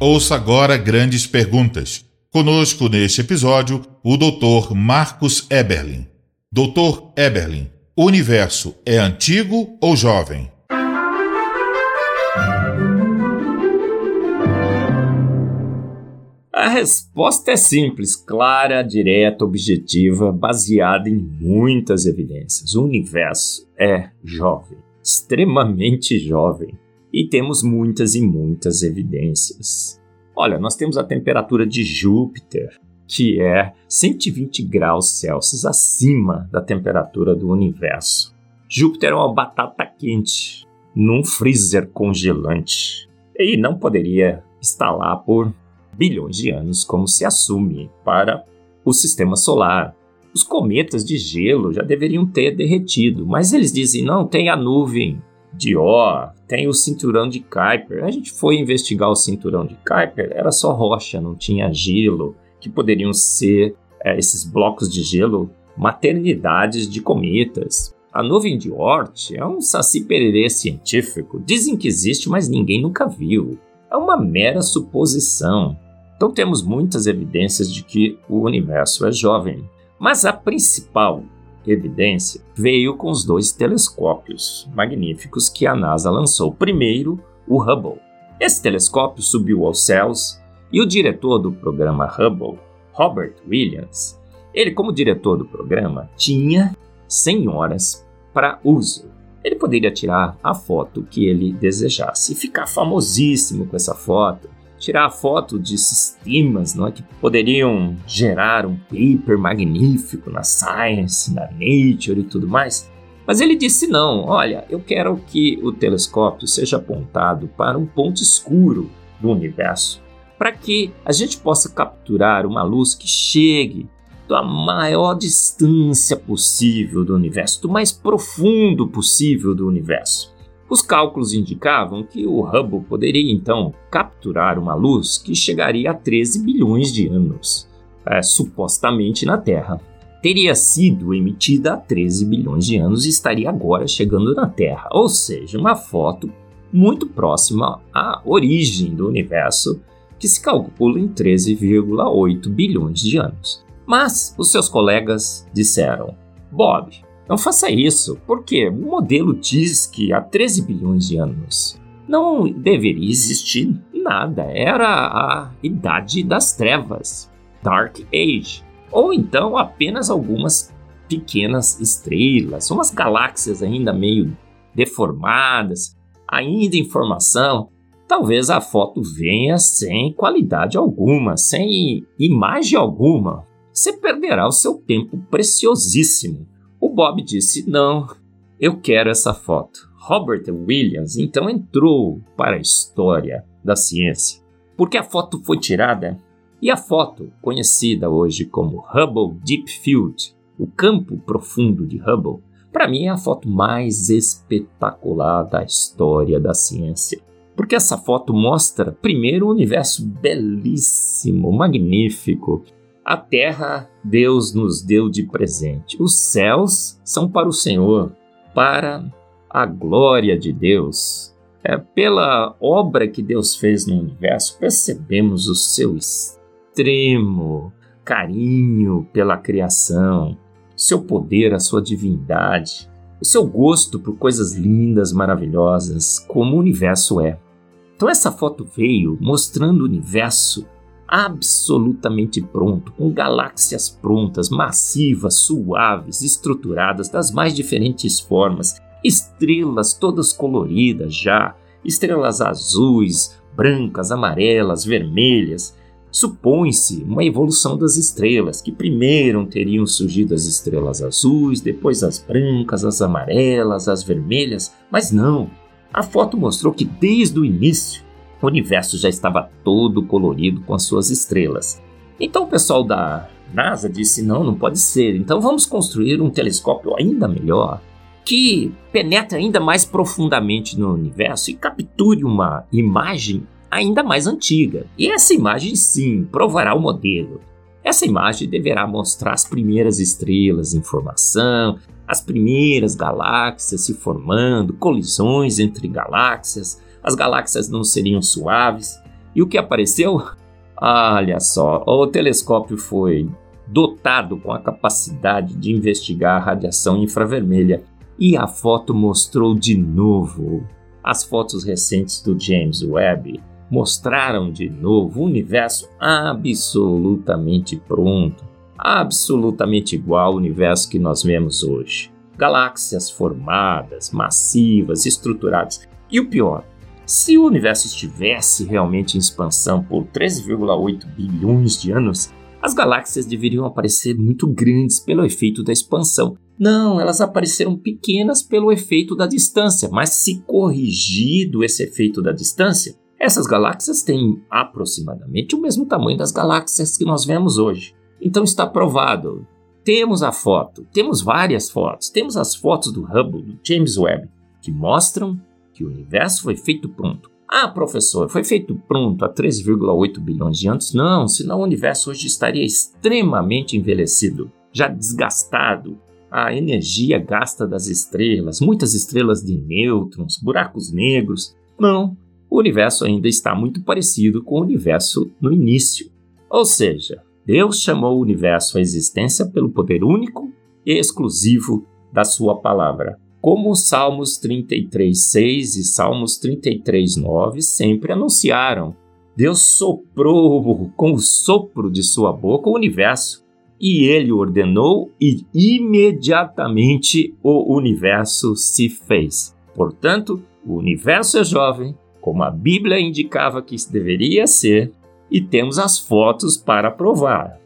Ouça agora grandes perguntas. Conosco neste episódio, o Dr. Marcos Eberlin. Dr. Eberlin, o universo é antigo ou jovem? A resposta é simples, clara, direta, objetiva, baseada em muitas evidências. O universo é jovem, extremamente jovem, e temos muitas e muitas evidências. Olha, nós temos a temperatura de Júpiter, que é 120 graus Celsius acima da temperatura do universo. Júpiter é uma batata quente num freezer congelante e não poderia estar lá por bilhões de anos, como se assume para o sistema solar. Os cometas de gelo já deveriam ter derretido, mas eles dizem: não, tem a nuvem de Oort, tem o cinturão de Kuiper. A gente foi investigar o cinturão de Kuiper, era só rocha, não tinha gelo, que poderiam ser é, esses blocos de gelo maternidades de cometas. A nuvem de Oort é um saci pererê científico. Dizem que existe, mas ninguém nunca viu. É uma mera suposição. Então temos muitas evidências de que o universo é jovem. Mas a principal evidência veio com os dois telescópios magníficos que a NASA lançou. Primeiro, o Hubble. Esse telescópio subiu aos céus e o diretor do programa Hubble, Robert Williams, ele, como diretor do programa, tinha 100 horas para uso. Ele poderia tirar a foto que ele desejasse e ficar famosíssimo com essa foto tirar foto de sistemas não é, que poderiam gerar um paper magnífico na Science, na Nature e tudo mais. Mas ele disse não, olha, eu quero que o telescópio seja apontado para um ponto escuro do universo, para que a gente possa capturar uma luz que chegue da maior distância possível do universo, do mais profundo possível do universo. Os cálculos indicavam que o Hubble poderia então capturar uma luz que chegaria a 13 bilhões de anos, é, supostamente na Terra. Teria sido emitida há 13 bilhões de anos e estaria agora chegando na Terra, ou seja, uma foto muito próxima à origem do universo, que se calcula em 13,8 bilhões de anos. Mas os seus colegas disseram: Bob, não faça isso, porque o modelo diz que há 13 bilhões de anos não deveria existir nada. Era a Idade das Trevas, Dark Age, ou então apenas algumas pequenas estrelas, umas galáxias ainda meio deformadas, ainda em formação. Talvez a foto venha sem qualidade alguma, sem imagem alguma. Você perderá o seu tempo preciosíssimo o Bob disse: Não, eu quero essa foto. Robert Williams então entrou para a história da ciência, porque a foto foi tirada e a foto, conhecida hoje como Hubble Deep Field, o campo profundo de Hubble, para mim é a foto mais espetacular da história da ciência. Porque essa foto mostra, primeiro, um universo belíssimo, magnífico, a terra Deus nos deu de presente. Os céus são para o Senhor, para a glória de Deus. É, pela obra que Deus fez no universo, percebemos o seu extremo carinho pela criação, seu poder, a sua divindade, o seu gosto por coisas lindas, maravilhosas, como o universo é. Então essa foto veio mostrando o universo absolutamente pronto, com galáxias prontas, massivas, suaves, estruturadas das mais diferentes formas, estrelas todas coloridas já, estrelas azuis, brancas, amarelas, vermelhas. Supõe-se uma evolução das estrelas, que primeiro teriam surgido as estrelas azuis, depois as brancas, as amarelas, as vermelhas, mas não. A foto mostrou que desde o início o universo já estava todo colorido com as suas estrelas. Então o pessoal da NASA disse: não, não pode ser, então vamos construir um telescópio ainda melhor que penetre ainda mais profundamente no universo e capture uma imagem ainda mais antiga. E essa imagem, sim, provará o modelo. Essa imagem deverá mostrar as primeiras estrelas em formação, as primeiras galáxias se formando, colisões entre galáxias, as galáxias não seriam suaves E o que apareceu? Olha só, o telescópio foi dotado com a capacidade de investigar a radiação infravermelha e a foto mostrou de novo. As fotos recentes do James Webb mostraram de novo o universo absolutamente pronto, absolutamente igual ao universo que nós vemos hoje. Galáxias formadas, massivas, estruturadas. E o pior, se o universo estivesse realmente em expansão por 13,8 bilhões de anos, as galáxias deveriam aparecer muito grandes pelo efeito da expansão. Não, elas apareceram pequenas pelo efeito da distância, mas se corrigido esse efeito da distância, essas galáxias têm aproximadamente o mesmo tamanho das galáxias que nós vemos hoje. Então está provado. Temos a foto, temos várias fotos, temos as fotos do Hubble, do James Webb, que mostram que o universo foi feito pronto. Ah, professor, foi feito pronto há 13,8 bilhões de anos? Não, senão o universo hoje estaria extremamente envelhecido, já desgastado. A energia gasta das estrelas, muitas estrelas de nêutrons, buracos negros. Não, o universo ainda está muito parecido com o universo no início. Ou seja, Deus chamou o universo à existência pelo poder único e exclusivo da sua palavra. Como os Salmos 33:6 e Salmos 33:9 sempre anunciaram, Deus soprou com o sopro de sua boca o universo, e ele ordenou e imediatamente o universo se fez. Portanto, o universo é jovem, como a Bíblia indicava que deveria ser, e temos as fotos para provar.